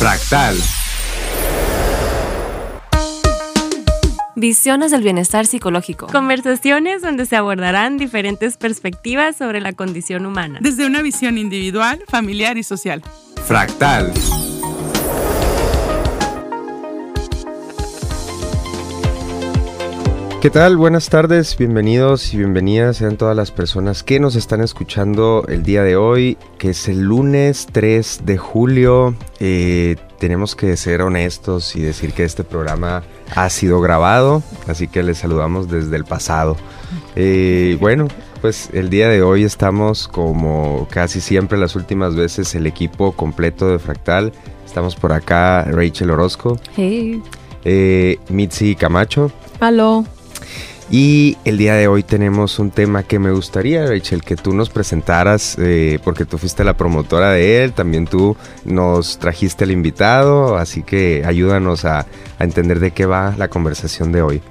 Fractal. Visiones del bienestar psicológico. Conversaciones donde se abordarán diferentes perspectivas sobre la condición humana. Desde una visión individual, familiar y social. Fractal. ¿Qué tal? Buenas tardes, bienvenidos y bienvenidas sean todas las personas que nos están escuchando el día de hoy, que es el lunes 3 de julio. Eh, tenemos que ser honestos y decir que este programa ha sido grabado, así que les saludamos desde el pasado. Eh, bueno, pues el día de hoy estamos como casi siempre las últimas veces el equipo completo de Fractal. Estamos por acá Rachel Orozco. Hey. Eh, Mitzi Camacho. Aló. Y el día de hoy tenemos un tema que me gustaría, Rachel, que tú nos presentaras, eh, porque tú fuiste la promotora de él, también tú nos trajiste el invitado, así que ayúdanos a, entender de qué va la conversación de hoy.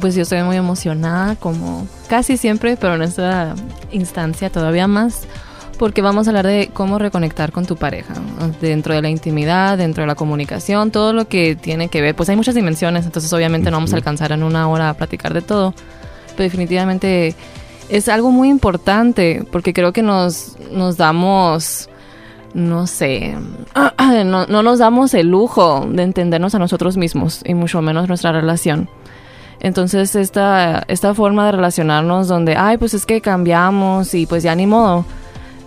Pues yo estoy muy emocionada, como casi siempre, pero en esta instancia todavía más, porque vamos a hablar de cómo reconectar con tu pareja, dentro de la intimidad, dentro de la comunicación, todo lo que tiene que ver, pues hay muchas dimensiones, entonces obviamente no vamos a alcanzar en una hora a platicar de todo, pero definitivamente es algo muy importante, porque creo que nos, nos damos, no sé, no, no nos damos el lujo de entendernos a nosotros mismos y mucho menos nuestra relación. Entonces esta, esta forma de relacionarnos donde, ay, pues es que cambiamos y pues ya ni modo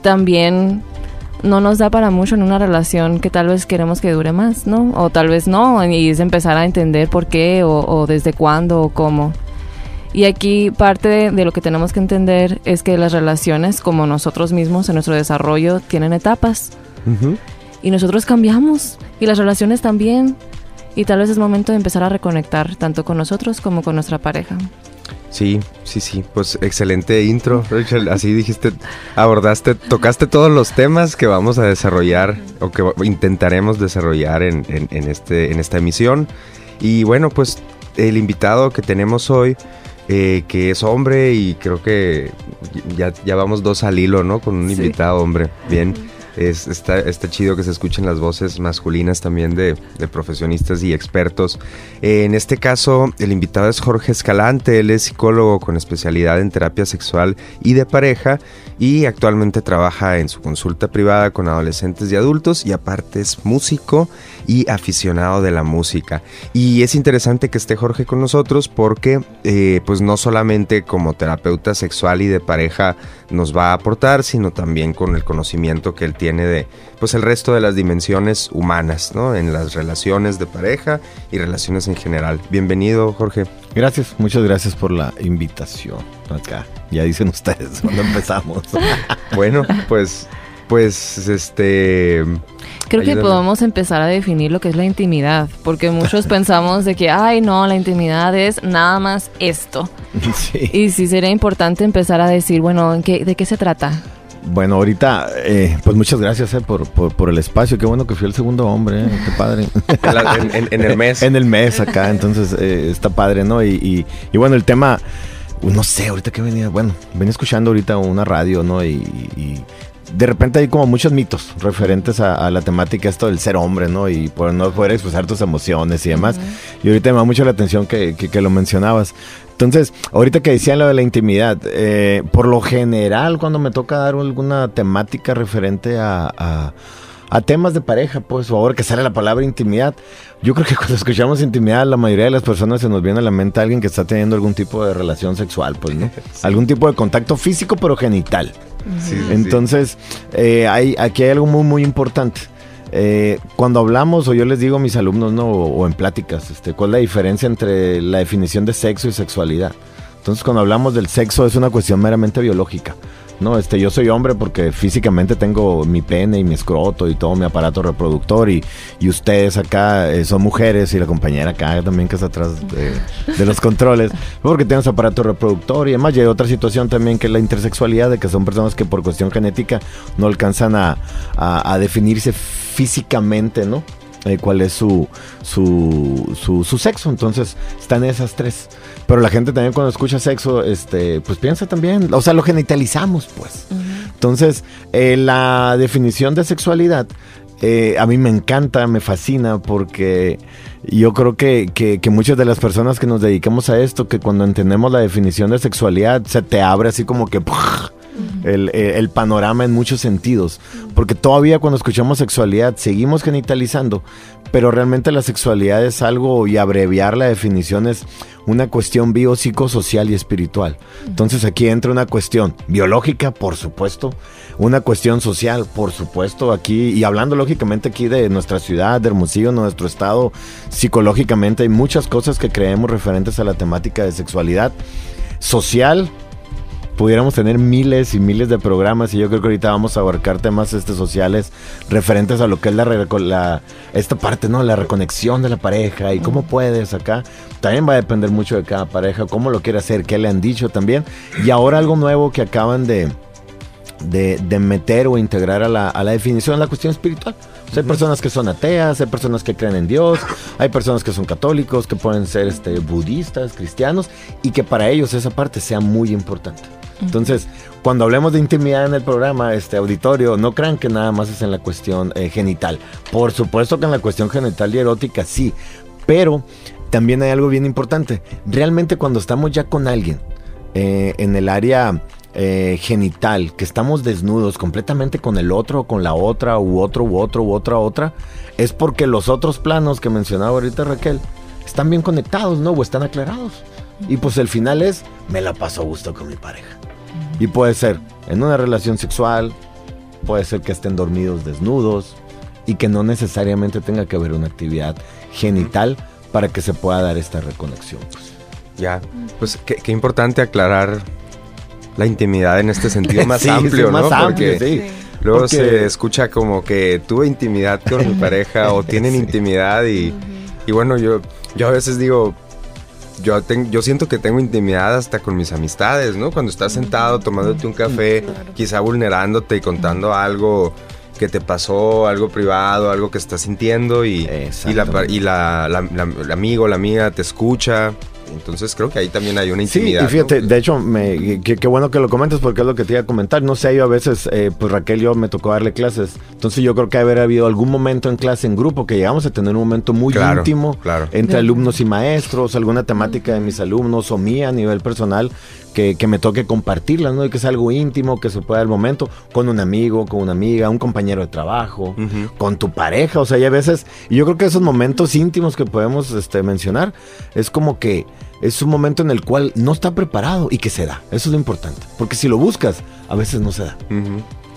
también no nos da para mucho en una relación que tal vez queremos que dure más, ¿no? O tal vez no, y es empezar a entender por qué o, o desde cuándo o cómo. Y aquí parte de, de, lo que tenemos que entender es que las relaciones, como nosotros mismos en nuestro desarrollo, tienen etapas. Uh -huh. Y nosotros cambiamos, y las relaciones también. Y tal vez es momento de empezar a reconectar tanto con nosotros como con nuestra pareja. Sí, sí, sí, pues excelente intro, Rachel. Así dijiste, abordaste, tocaste todos los temas que vamos a desarrollar o que intentaremos desarrollar en, en, en, este, en esta emisión. Y bueno, pues el invitado que tenemos hoy, eh, que es hombre y creo que ya, ya vamos dos al hilo, ¿no? Con un sí. invitado hombre, bien. Es, está, chido que se escuchen las voces masculinas también de, de profesionistas y expertos. Eh, en este caso, el invitado es Jorge Escalante, él es psicólogo con especialidad en terapia sexual y de pareja y actualmente trabaja en su consulta privada con adolescentes y adultos y aparte es músico y aficionado de la música. Y es interesante que esté Jorge con nosotros porque eh, pues no solamente como terapeuta sexual y de pareja nos va a aportar, sino también con el conocimiento que él tiene de pues el resto de las dimensiones humanas, ¿no? En las relaciones de pareja y relaciones en general. Bienvenido, Jorge. Gracias, muchas gracias por la invitación acá. Ya dicen ustedes cuando empezamos. bueno, pues pues este Creo ayúdame. que podemos empezar a definir lo que es la intimidad, porque muchos pensamos de que, ay, no, la intimidad es nada más esto. Sí. Y sí sería importante empezar a decir, bueno, ¿en qué, ¿de qué se trata? Bueno, ahorita, eh, pues muchas gracias eh, por, por, por, el espacio. Qué bueno que fui el segundo hombre, eh, qué padre. en, en, en, el mes. en el mes acá, entonces eh, está padre, ¿no? Y, y, y, bueno, el tema, no sé, ahorita que venía, bueno, venía escuchando ahorita una radio, ¿no? Y, y de repente hay como muchos mitos referentes a, a, la temática esto del ser hombre, ¿no? Y por no poder expresar tus emociones y demás. Uh -huh. Y ahorita me da mucho la atención que, que, que, lo mencionabas. Entonces, ahorita que decían lo de la intimidad, eh, por lo general cuando me toca dar alguna temática referente a, a, a temas de pareja, pues, favor, que sale la palabra intimidad. Yo creo que cuando escuchamos intimidad, la mayoría de las personas se nos viene a la mente a alguien que está teniendo algún tipo de relación sexual, pues, ¿no? Sí. Algún tipo de contacto físico, pero genital. Sí, Entonces, eh, hay, aquí hay algo muy, muy importante. Eh, cuando hablamos, o yo les digo a mis alumnos, ¿no? O, o, en pláticas, este, ¿cuál es la diferencia entre la definición de sexo y sexualidad? Entonces, cuando hablamos del sexo, es una cuestión meramente biológica. No, este, yo soy hombre porque físicamente tengo mi pene y mi escroto y todo mi aparato reproductor y, y ustedes acá eh, son mujeres y la compañera acá también que está atrás de, los controles porque tienen su aparato reproductor y además hay otra situación también que es la intersexualidad de que son personas que por cuestión genética no alcanzan a, a definirse físicamente, ¿no? Eh, cuál es su, su, su, su, sexo. Entonces, están esas tres. Pero la gente también cuando escucha sexo, este, pues piensa también, o sea, lo genitalizamos, pues. Uh -huh. Entonces, eh, la definición de sexualidad eh, a mí me encanta, me fascina porque yo creo que, que, que, muchas de las personas que nos dedicamos a esto, que cuando entendemos la definición de sexualidad, se te abre así como que el, el, panorama en muchos sentidos. Porque todavía cuando escuchamos sexualidad seguimos genitalizando, pero realmente la sexualidad es algo, y abreviar la definición es una cuestión biopsicosocial y espiritual. Entonces aquí entra una cuestión biológica, por supuesto, una cuestión social, por supuesto, aquí, y hablando lógicamente aquí de nuestra ciudad, de Hermosillo, nuestro estado, psicológicamente hay muchas cosas que creemos referentes a la temática de sexualidad social, pudiéramos tener miles y miles de programas y yo creo que ahorita vamos a abarcar temas este, sociales referentes a lo que es la, la, esta parte, ¿no? La reconexión de la pareja y cómo puedes acá. También va a depender mucho de cada pareja, cómo lo quiere hacer, qué le han dicho también. Y ahora algo nuevo que acaban de, de, meter o integrar a la, a la definición la cuestión espiritual. hay personas que son ateas, hay personas que creen en Dios, hay personas que son católicos, que pueden ser este, budistas, cristianos, y que para ellos esa parte sea muy importante. Entonces, cuando hablemos de intimidad en el programa, este auditorio, no crean que nada más es en la cuestión eh, genital. Por supuesto que en la cuestión genital y erótica sí, pero también hay algo bien importante. Realmente cuando estamos ya con alguien eh, en el área eh, genital, que estamos desnudos completamente con el otro, con la otra, u otro, u otro, u otra, otra, es porque los otros planos que mencionaba ahorita Raquel están bien conectados, ¿no? O están aclarados. Y pues el final es, me la paso a gusto con mi pareja. Y puede ser en una relación sexual, puede ser que estén dormidos desnudos y que no necesariamente tenga que haber una actividad genital para que se pueda dar esta reconexión. Ya, pues qué, importante aclarar la intimidad en este sentido más amplio, ¿no? Porque luego se escucha como que tuve intimidad con mi pareja o tienen intimidad y, y bueno, yo, yo a veces digo, yo, yo siento que tengo intimidad hasta con mis amistades, ¿no? Cuando estás sentado tomándote un café, quizá vulnerándote y contando algo que te pasó, algo privado, algo que estás sintiendo y, y, la, y la, la, la, amigo, la amiga te escucha entonces creo que ahí también hay una intimidad. Sí, y fíjate, de hecho, me, qué bueno que lo comentes porque es lo que te iba a comentar. No sé, yo a veces, eh, pues Raquel yo me tocó darle clases. Entonces yo creo que haber habido algún momento en clase en grupo que llegamos a tener un momento muy íntimo entre alumnos y maestros, alguna temática de mis alumnos o mía a nivel personal. Que, que, me toque compartirla, ¿no? Y que es algo íntimo, que se pueda el momento con un amigo, con una amiga, un compañero de trabajo, con tu pareja. O sea, hay a veces, y yo creo que esos momentos íntimos que podemos este, mencionar, es como que es un momento en el cual no está preparado y que se da. Eso es lo importante. Porque si lo buscas, a veces no se da.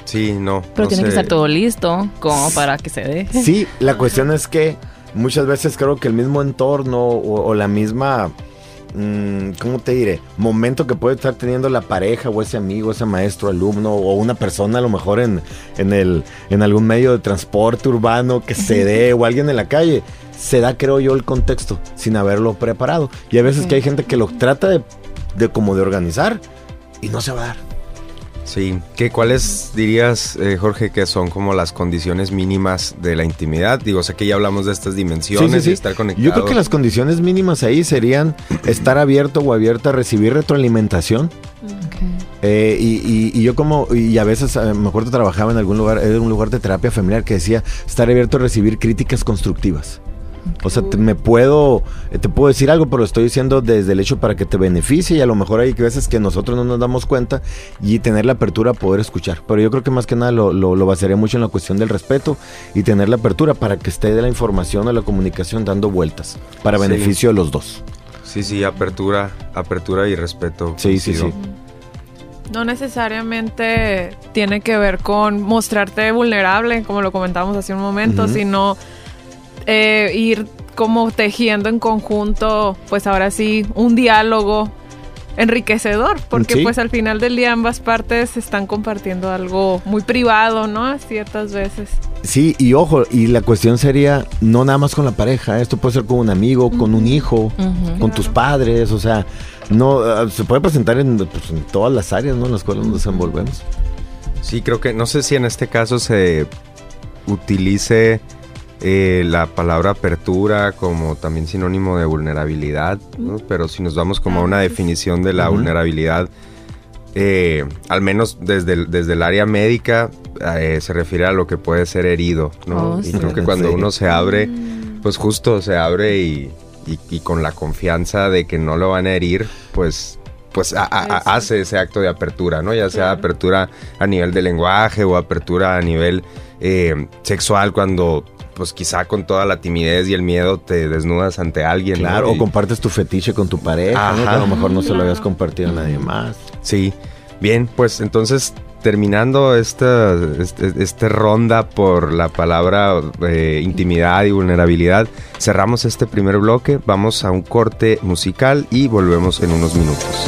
Sí, no. Pero tiene que estar todo listo como para que se dé. Sí, la cuestión es que muchas veces creo que el mismo entorno o, la misma, mm, ¿cómo te diré? Momento que puede estar teniendo la pareja o ese amigo, ese maestro, alumno o una persona a lo mejor en, en, el, en algún medio de transporte urbano que se dé o alguien en la calle se da, creo yo, el contexto sin haberlo preparado. Y hay veces que hay gente que lo trata de, de como de organizar y no se va a dar. Sí, ¿Qué, ¿cuáles dirías, eh, Jorge, que son como las condiciones mínimas de la intimidad? Digo, sé que ya hablamos de estas dimensiones y estar conectado. Yo creo que las condiciones mínimas ahí serían estar abierto o abierta a recibir retroalimentación. Eh, y, y, yo como, y a veces, eh, me acuerdo trabajaba en algún lugar, en un lugar de terapia familiar que decía estar abierto a recibir críticas constructivas. O sea, te, me puedo, eh, te puedo decir algo, pero estoy diciendo desde el hecho para que te beneficie y a lo mejor hay veces que nosotros no nos damos cuenta y tener la apertura a poder escuchar. Pero yo creo que más que nada lo, lo, lo basaría mucho en la cuestión del respeto y tener la apertura para que esté de la información o la comunicación dando vueltas para beneficio de los dos. Sí, sí, apertura, apertura y respeto. Sí, sí, sí. No necesariamente tiene que ver con mostrarte vulnerable, como lo comentábamos hace un momento, sino eh, ir como tejiendo en conjunto, pues ahora sí, un diálogo enriquecedor, porque pues al final del día ambas partes están compartiendo algo muy privado, ¿no? Ciertas veces. Sí, y ojo, y la cuestión sería no nada más con la pareja, esto puede ser con un amigo, con un hijo, con tus padres, o sea, no ah, se puede presentar en, pues, en, todas las áreas, ¿no? En las cuales nos desenvolvemos. Sí, creo que no sé si en este caso se utilice eh, la palabra apertura como también sinónimo de vulnerabilidad, pero si nos vamos como a una definición de la vulnerabilidad, eh, al menos desde el, desde el área médica, eh, se refiere a lo que puede ser herido, ¿no? Oh, y sí. creo que ¿En cuando uno se abre, Mm. pues justo se abre y, y- y con la confianza de que no lo van a herir, pues pues a- a- a- Eso. hace ese acto de apertura, ¿no? Ya sea Claro. apertura a nivel de lenguaje o apertura a nivel eh, sexual cuando pues quizá con toda la timidez y el miedo te desnudas ante alguien. ¿no? Claro, o Y- compartes tu fetiche con tu pareja, ¿no? Ajá. Que a lo mejor no se lo habías compartido a nadie más. Sí, bien, pues entonces terminando esta, este, este ronda por la palabra eh, intimidad y vulnerabilidad, cerramos este primer bloque, vamos a un corte musical y volvemos en unos minutos.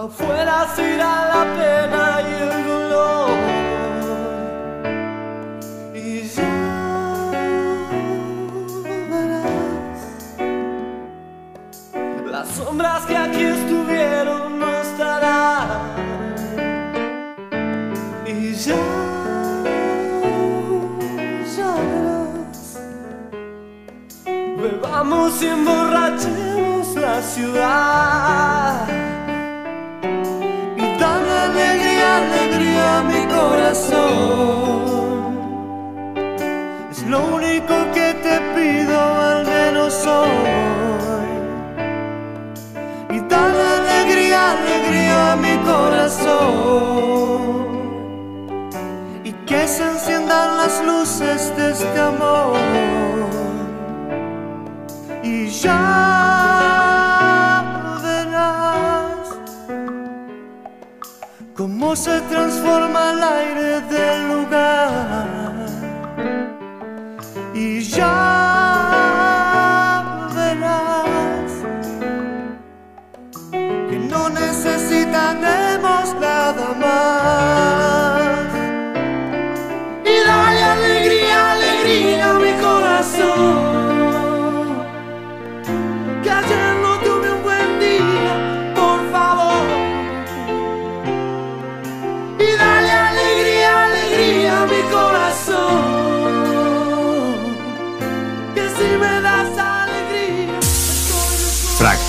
Afuera se irá la pena y el dolor. Y ya verás. Las sombras que aquí estuvieron no estarán. Y ya. Bebamos y emborrachemos la ciudad. Es lo único que te pido, al menos hoy. Y dale alegría, alegría a mi corazón. Y que se enciendan las luces de este amor. Y ya cómo se transforma el aire del lugar.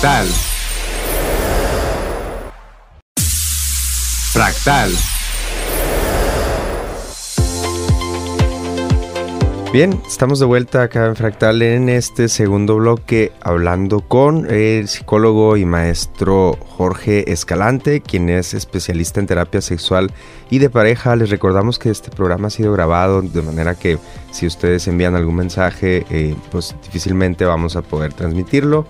Fractal. Fractal. Bien, estamos de vuelta acá en Fractal en este segundo bloque hablando con el psicólogo y maestro Jorge Escalante, quien es especialista en terapia sexual y de pareja. Les recordamos que este programa ha sido grabado de manera que si ustedes envían algún mensaje, eh, pues difícilmente vamos a poder transmitirlo.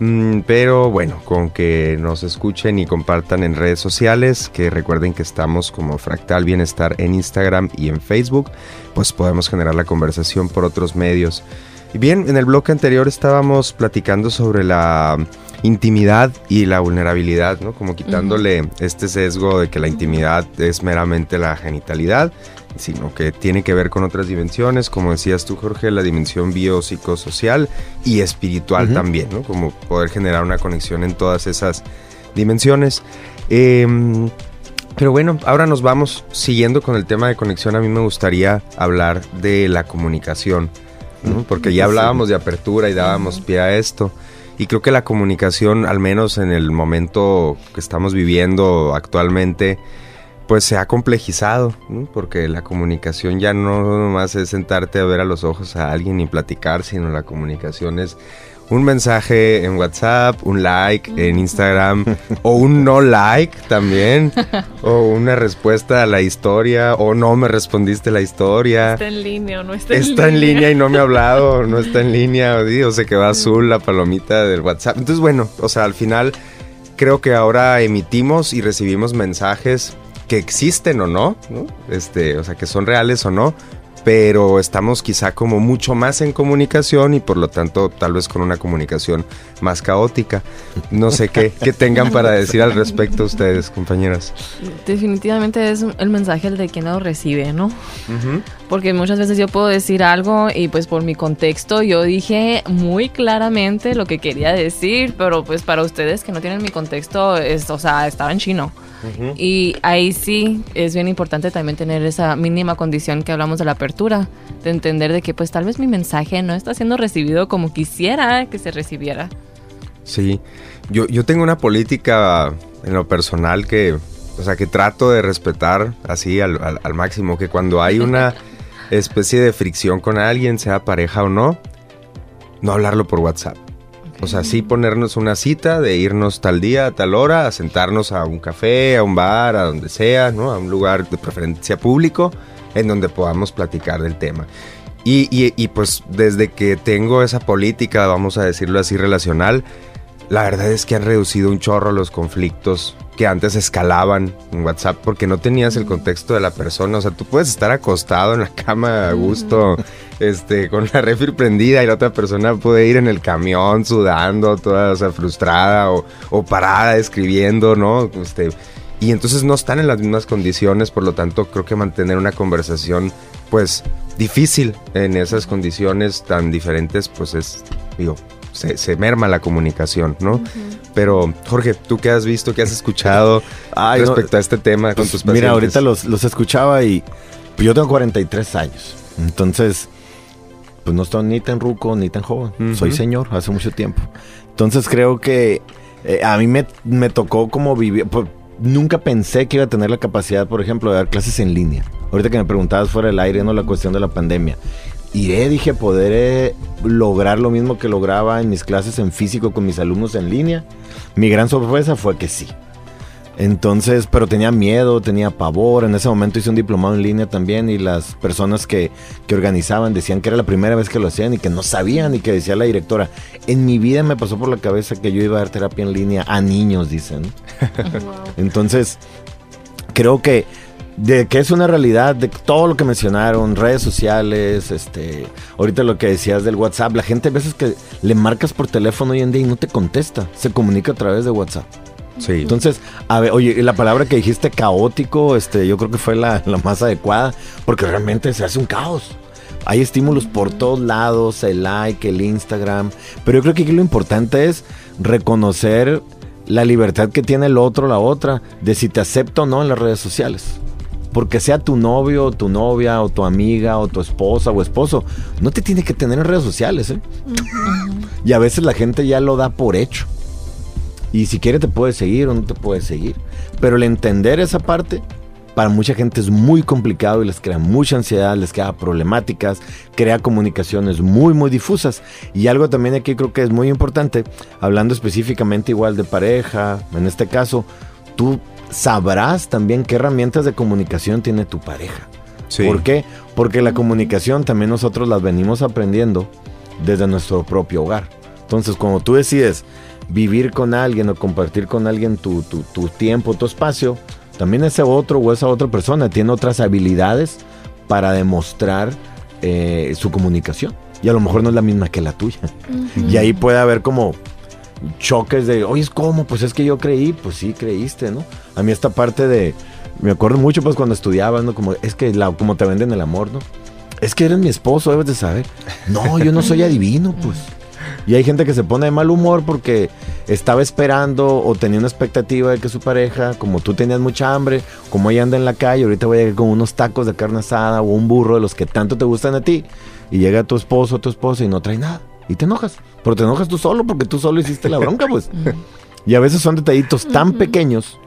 Mm, pero bueno, con que nos escuchen y compartan en redes sociales, que recuerden que estamos como Fractal Bienestar en Instagram y en Facebook, pues podemos generar la conversación por otros medios. Y bien, en el bloque anterior estábamos platicando sobre la intimidad y la vulnerabilidad, ¿no? Como quitándole este sesgo de que la intimidad es meramente la genitalidad, sino que tiene que ver con otras dimensiones, como decías tú, Jorge, la dimensión biopsicosocial y espiritual también, ¿no? Como poder generar una conexión en todas esas dimensiones. Em, pero bueno, ahora nos vamos siguiendo con el tema de conexión. A mí me gustaría hablar de la comunicación, ¿no? porque ya hablábamos de apertura y dábamos pie a esto. Y creo que la comunicación, al menos en el momento que estamos viviendo actualmente, pues se ha complejizado, ¿no? porque la comunicación ya no nomás es sentarte a ver a los ojos a alguien y platicar, sino la comunicación es un mensaje en WhatsApp, un like en Instagram o un no like también, o una respuesta a la historia, o no me respondiste la historia. Está en línea o no está en línea. Está en línea y no me ha hablado, no está en línea, o, se quedó azul la palomita del WhatsApp. Entonces, bueno, o sea, al final creo que ahora emitimos y recibimos mensajes que existen o no, ¿no? Este, o sea, que son reales o no, pero estamos quizá como mucho más en comunicación y por lo tanto tal vez con una comunicación más caótica. No sé qué, qué tengan para decir al respecto ustedes, compañeras. Definitivamente es el mensaje el de quien lo recibe, ¿no? Porque muchas veces yo puedo decir algo y pues por mi contexto yo dije muy claramente lo que quería decir, pero pues para ustedes que no tienen mi contexto, es, o sea, estaba en chino. Y ahí sí es bien importante también tener esa mínima condición que hablamos de la apertura, de entender de que pues tal vez mi mensaje no está siendo recibido como quisiera que se recibiera. Sí, yo, yo tengo una política en lo personal que, o sea, que trato de respetar así al, al- al máximo, que cuando hay una especie de fricción con alguien, sea pareja o no, no hablarlo por WhatsApp. O sea, sí ponernos una cita de irnos tal día, a tal hora, a sentarnos a un café, a un bar, a donde sea, ¿no? A un lugar de preferencia público en donde podamos platicar del tema. Y, y- y, pues desde que tengo esa política, vamos a decirlo así, relacional, la verdad es que han reducido un chorro los conflictos que antes escalaban en WhatsApp porque no tenías el contexto de la persona. O sea, tú puedes estar acostado en la cama a gusto, este, con la refri prendida y la otra persona puede ir en el camión sudando, toda o sea, frustrada o, o parada escribiendo, ¿no? Este, y entonces no están en las mismas condiciones, por lo tanto creo que mantener una conversación, pues, difícil en esas condiciones tan diferentes, pues es, digo, se, se merma la comunicación, ¿no? Pero, Jorge, ¿tú qué has visto, qué has escuchado Ay, no, respecto a este tema con Pues, tus mira, pacientes? ahorita los, los escuchaba y pues, yo tengo 43 años. Entonces, pues no estoy ni tan ruco ni tan joven. Soy señor hace mucho tiempo. Entonces creo que eh, a mí me, me tocó como vivir... pues, nunca pensé que iba a tener la capacidad, por ejemplo, de dar clases en línea. Ahorita que me preguntabas fuera del aire, no la cuestión de la pandemia. Iré, dije, poder lograr lo mismo que lograba en mis clases en físico con mis alumnos en línea. Mi gran sorpresa fue que sí. Entonces, pero tenía miedo, tenía pavor. En ese momento hice un diplomado en línea también y las personas que, que organizaban decían que era la primera vez que lo hacían y que no sabían y que decía la directora, en mi vida me pasó por la cabeza que yo iba a dar terapia en línea a niños, dicen. Entonces, creo que de que es una realidad de todo lo que mencionaron, redes sociales, este, ahorita lo que decías del WhatsApp, la gente a veces que le marcas por teléfono hoy en día y no te contesta, se comunica a través de WhatsApp. Sí. Entonces, a ver, oye, la palabra que dijiste caótico, este, yo creo que fue la, la más adecuada, porque realmente se hace un caos. Hay estímulos por todos lados, el like, el Instagram, pero yo creo que aquí lo importante es reconocer la libertad que tiene el otro, la otra, de si te acepta o no en las redes sociales. Porque sea tu novio, o tu novia, o tu amiga, o tu esposa o esposo, no te tiene que tener en redes sociales, ¿eh? Y a veces la gente ya lo da por hecho. Y si quiere te puede seguir o no te puede seguir. Pero el entender esa parte, para mucha gente es muy complicado y les crea mucha ansiedad, les crea problemáticas, crea comunicaciones muy, muy difusas. Y algo también aquí creo que es muy importante, hablando específicamente igual de pareja, en este caso, tú sabrás también qué herramientas de comunicación tiene tu pareja. Sí. ¿Por qué? Porque la comunicación también nosotros las venimos aprendiendo desde nuestro propio hogar. Entonces, cuando tú decides vivir con alguien o compartir con alguien tu, tu- tu tiempo, tu espacio, también ese otro o esa otra persona tiene otras habilidades para demostrar eh, su comunicación. Y a lo mejor no es la misma que la tuya. Y ahí puede haber como choques de, oye, ¿cómo? Pues es que yo creí, pues sí, creíste, ¿no? A mí esta parte de, me acuerdo mucho pues cuando estudiaba, ¿no? Como, es que la, como te venden el amor, ¿no? Es que eres mi esposo, debes de saber. No, yo no soy adivino, pues. Y hay gente que se pone de mal humor porque estaba esperando o tenía una expectativa de que su pareja, como tú tenías mucha hambre, como ella anda en la calle, ahorita voy a llegar con unos tacos de carne asada o un burro de los que tanto te gustan a ti. Y llega tu esposo o tu esposa y no trae nada. Y te enojas. Pero te enojas tú solo porque tú solo hiciste la bronca, pues. y a veces son detallitos tan pequeños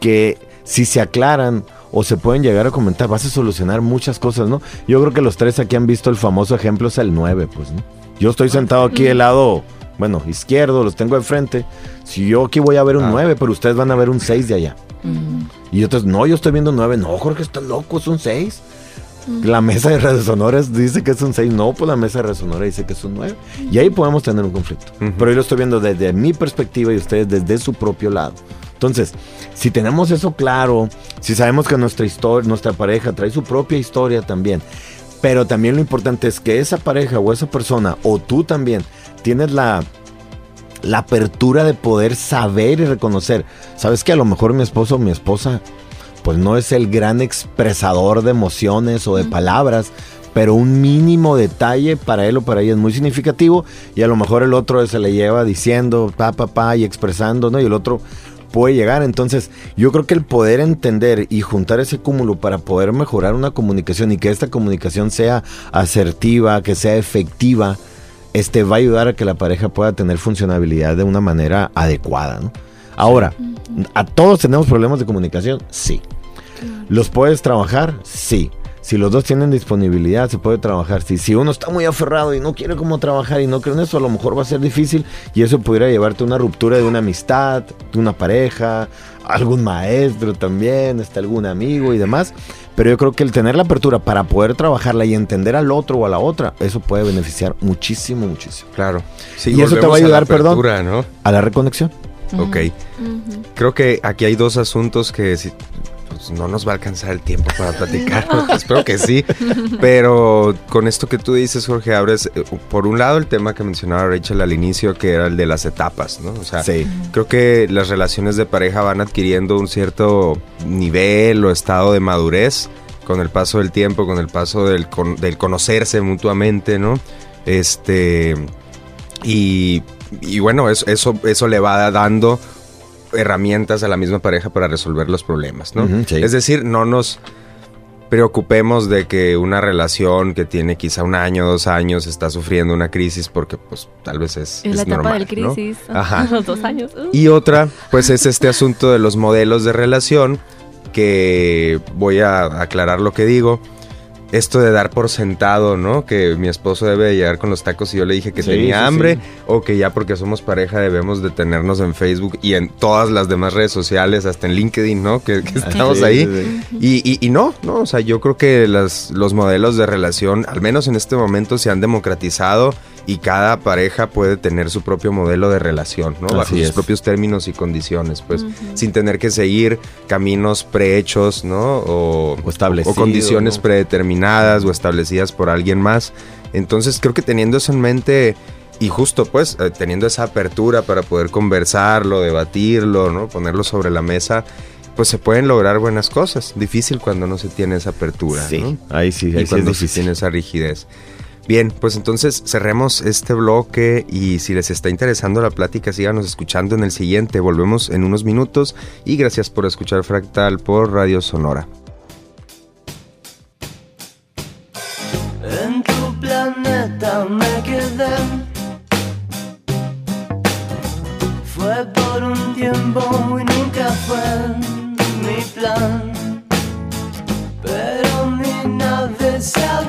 que si se aclaran o se pueden llegar a comentar, vas a solucionar muchas cosas, ¿no? Yo creo que los tres aquí han visto el famoso ejemplo, es el 9, pues, ¿no? Yo estoy sentado aquí del lado, bueno, izquierdo, los tengo de frente. Si yo aquí voy a ver un Ah. 9, pero ustedes van a ver un 6 de allá. Y otros, no, yo estoy viendo un 9. No, Jorge, está loco, es un 6. La mesa de resonadores dice que es un 6. No, pues la mesa de resonadores dice que es un 9. Y ahí podemos tener un conflicto. Pero yo lo estoy viendo desde mi perspectiva y ustedes desde su propio lado. Entonces, si tenemos eso claro, si sabemos que nuestra historia, nuestra pareja trae su propia historia también, Pero también lo importante es que esa pareja o esa persona, o tú también, tienes la, la apertura de poder saber y reconocer. Sabes que a lo mejor mi esposo o mi esposa, pues no es el gran expresador de emociones o de palabras, pero un mínimo detalle para él o para ella es muy significativo y a lo mejor el otro se le lleva diciendo pa pa pa y expresando, ¿no? Y el otro puede llegar. Entonces, yo creo que el poder entender y juntar ese cúmulo para poder mejorar una comunicación y que esta comunicación sea asertiva, que sea efectiva, este va a ayudar a que la pareja pueda tener funcionabilidad de una manera adecuada, ¿no? Ahora, ¿a todos tenemos problemas de comunicación? Sí. ¿Los puedes trabajar? Sí. Si los dos tienen disponibilidad, se puede trabajar. Si, si uno está muy aferrado y no quiere cómo trabajar y no cree en eso, a lo mejor va a ser difícil y eso pudiera llevarte a una ruptura de una amistad, de una pareja, algún maestro también, hasta algún amigo y demás. Pero yo creo que el tener la apertura para poder trabajarla y entender al otro o a la otra, eso puede beneficiar muchísimo, muchísimo. Claro. Sí, Y eso te va a ayudar, perdón. apertura, ¿no? A la reconexión. Ok. Creo que aquí hay dos asuntos que si- pues, no nos va a alcanzar el tiempo para platicar. Espero que sí. Pero con esto que tú dices, Jorge, abres, eh, por un lado, el tema que mencionaba Rachel al inicio, que era el de las etapas, ¿no? O sea, Sí. creo que las relaciones de pareja van adquiriendo un cierto nivel o estado de madurez con el paso del tiempo, con el paso del, con- del conocerse mutuamente, ¿no? Este. Y, y bueno, eso, eso, eso le va dando herramientas a la misma pareja para resolver los problemas, ¿no? Sí. Es decir, no nos preocupemos de que una relación que tiene quizá un año, dos años, está sufriendo una crisis porque pues tal vez es, Es la es etapa normal, del ¿no? crisis. Ajá. Los dos años. Uh. Y otra, pues es este asunto de los modelos de relación, que voy a aclarar lo que digo. Esto de dar por sentado, ¿no? Que mi esposo debe de llegar con los tacos y yo le dije que Sí, tenía sí, hambre, sí. o que ya porque somos pareja debemos de tenernos en Facebook y en todas las demás redes sociales, hasta en LinkedIn, ¿no? Que, que estamos Sí, ahí. Y, y- y no, no, o sea, yo creo que las, los modelos de relación, al menos en este momento, se han democratizado y cada pareja puede tener su propio modelo de relación, ¿no? Bajo sus propios términos y condiciones, pues, sin tener que seguir caminos prehechos, ¿no? O, O condiciones ¿no? predeterminadas o establecidas por alguien más. Entonces, creo que teniendo eso en mente y justo, pues, eh, teniendo esa apertura para poder conversarlo, debatirlo, ¿no? Ponerlo sobre la mesa, pues se pueden lograr buenas cosas. Difícil cuando no se tiene esa apertura, Sí, ¿no? ahí sí, ahí y sí es cuando se tiene esa rigidez. Bien, pues entonces cerremos este bloque y si les está interesando la plática, síganos escuchando en el siguiente. Volvemos en unos minutos y gracias por escuchar Fractal por Radio Sonora. En tu planeta me quedé. Fue por un tiempo y nunca fue mi plan. Pero mi nave se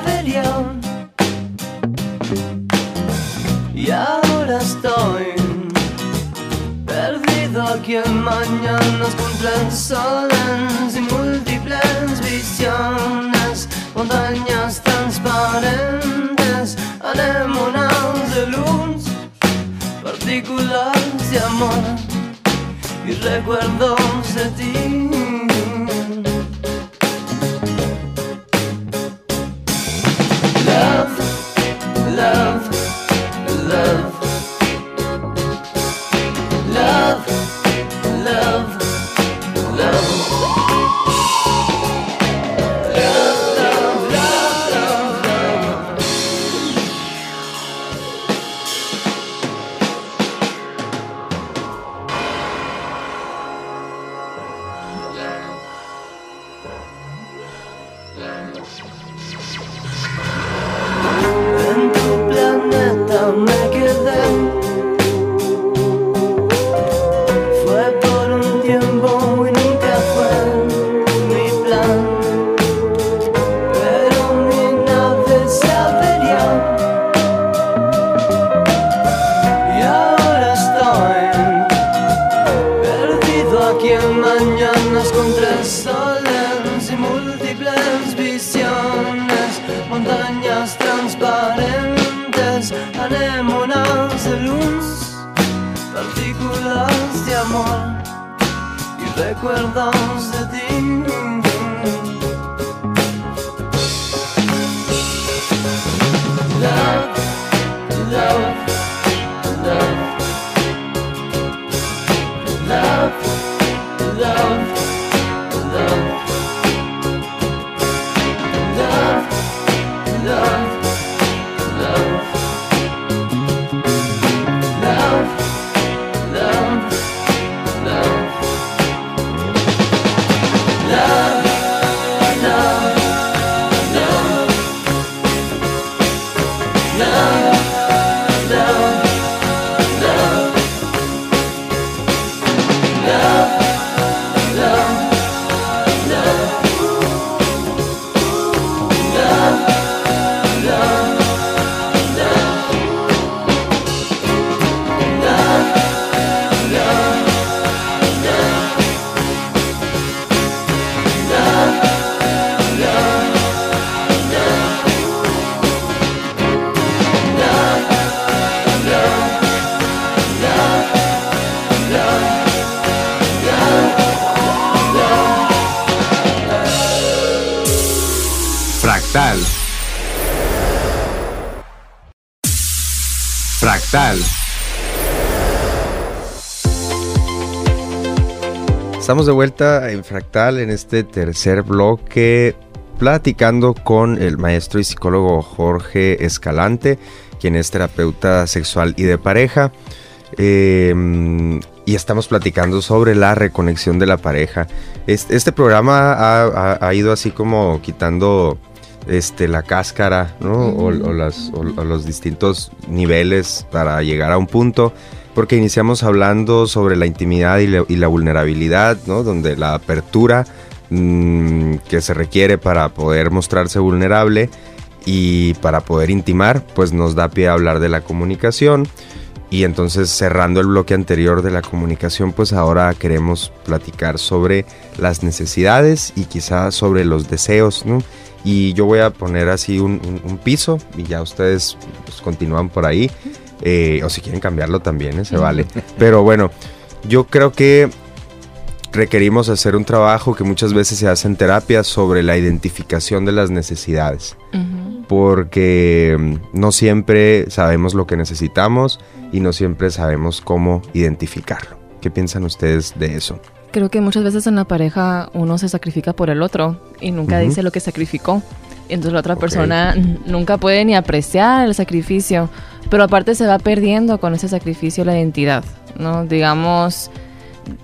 estoy perdido aquí en mañanas contrasoles y múltiples visiones, montañas transparentes, anémonas de luz, partículas de amor y recuerdos de ti. Y recuerdos. de Fractal. Fractal. Estamos de vuelta en Fractal en este tercer bloque platicando con el maestro y psicólogo Jorge Escalante, quien es terapeuta sexual y de pareja. Eh, y estamos platicando sobre la reconexión de la pareja. Este, este programa ha ido así como quitando este, la cáscara, ¿no? O, o las- o- o los distintos niveles para llegar a un punto. Porque iniciamos hablando sobre la intimidad y la, y la vulnerabilidad, ¿no? Donde la apertura mm, que se requiere para poder mostrarse vulnerable y para poder intimar, pues nos da pie a hablar de la comunicación. Y entonces cerrando el bloque anterior de la comunicación, pues ahora queremos platicar sobre las necesidades y quizá sobre los deseos, ¿no? Y yo voy a poner así un, un- un piso y ya ustedes pues, continúan por ahí. Eh, o si quieren cambiarlo también, ¿eh? se vale. Pero bueno, yo creo que requerimos hacer un trabajo que muchas veces se hace en terapia sobre la identificación de las necesidades porque mm, no siempre sabemos lo que necesitamos y no siempre sabemos cómo identificarlo. ¿Qué piensan ustedes de eso? Creo que muchas veces en la pareja uno se sacrifica por el otro y nunca Ujú. dice lo que sacrificó. Entonces la otra Ok. persona nunca puede ni apreciar el sacrificio, pero aparte se va perdiendo con ese sacrificio la identidad, ¿no? Digamos,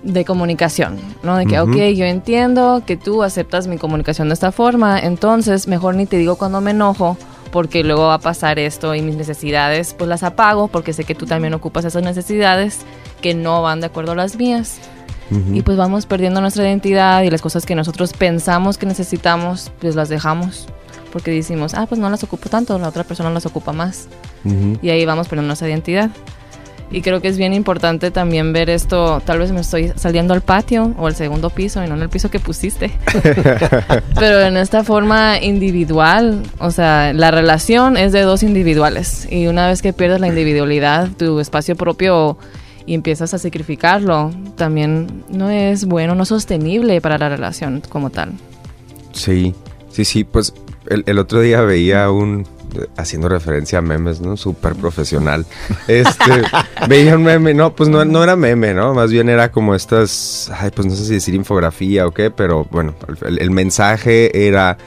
de comunicación, ¿no? De que, Ujú. ok, yo entiendo que tú aceptas mi comunicación de esta forma, entonces mejor ni te digo cuando me enojo, porque luego va a pasar esto y mis necesidades pues las apago porque sé que tú también ocupas esas necesidades que no van de acuerdo a las mías. Y pues vamos perdiendo nuestra identidad y las cosas que nosotros pensamos que necesitamos, pues las dejamos. Porque decimos, ah, pues no las ocupo tanto, la otra persona las ocupa más. Ujú. Y ahí vamos perdiendo nuestra identidad. Y creo que es bien importante también ver esto. Tal vez me estoy saliendo al patio o al segundo piso y no en el piso que pusiste. Pero en esta forma individual, o sea, la relación es de dos individuales. Y una vez que pierdes la individualidad, tu espacio propio y empiezas a sacrificarlo, también no es bueno, no es sostenible para la relación como tal. Sí, sí, sí, pues el, el otro día veía un, haciendo referencia a memes, ¿no? Súper profesional. Este, veía un meme, no, pues no, no era meme, ¿no? Más bien era como estas, ay, pues no sé si decir infografía o qué, pero bueno, el, el mensaje era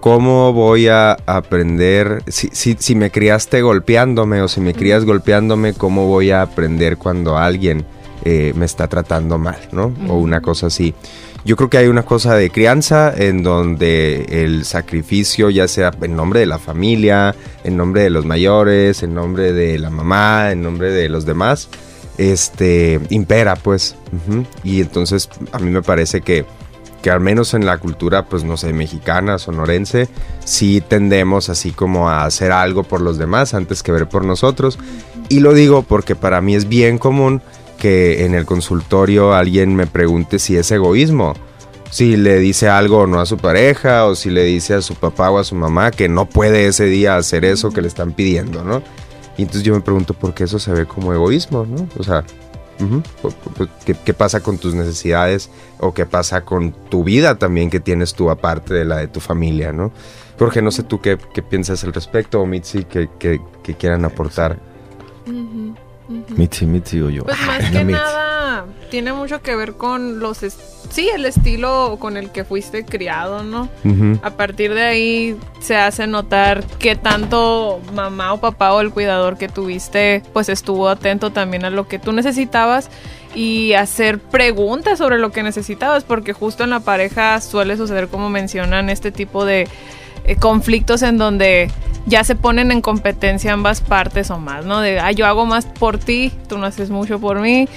cómo voy a aprender, si, si, si me criaste golpeándome o si me crías golpeándome, cómo voy a aprender cuando alguien eh, me está tratando mal, ¿no? O una cosa así. Yo creo que hay una cosa de crianza en donde el sacrificio, ya sea en nombre de la familia, en nombre de los mayores, en nombre de la mamá, en nombre de los demás, este, impera, pues. Y entonces a mí me parece que, que al menos en la cultura, pues no sé, mexicana, sonorense, sí tendemos así como a hacer algo por los demás antes que ver por nosotros. Y lo digo porque para mí es bien común que en el consultorio alguien me pregunte si es egoísmo. Si le dice algo o no a su pareja, o si le dice a su papá o a su mamá que no puede ese día hacer eso que le están pidiendo, ¿no? Y entonces yo me pregunto por qué eso se ve como egoísmo, ¿no? O sea, pu- ¿qué, qué pasa con tus necesidades o qué pasa con tu vida también que tienes tú aparte de la de tu familia, ¿no? Jorge, no sé tú qué, qué piensas al respecto o Mitzi que, que- que quieran aportar. Mitzi, Mitzi o yo. Pues Ah, más que nada tiene mucho que ver con los sí, el estilo con el que fuiste criado, ¿no? A partir de ahí se hace notar que tanto mamá o papá o el cuidador que tuviste pues estuvo atento también a lo que tú necesitabas y hacer preguntas sobre lo que necesitabas porque justo en la pareja suele suceder como mencionan este tipo de conflictos en donde ya se ponen en competencia ambas partes o más, ¿no? De, ah, yo hago más por ti, tú no haces mucho por mí,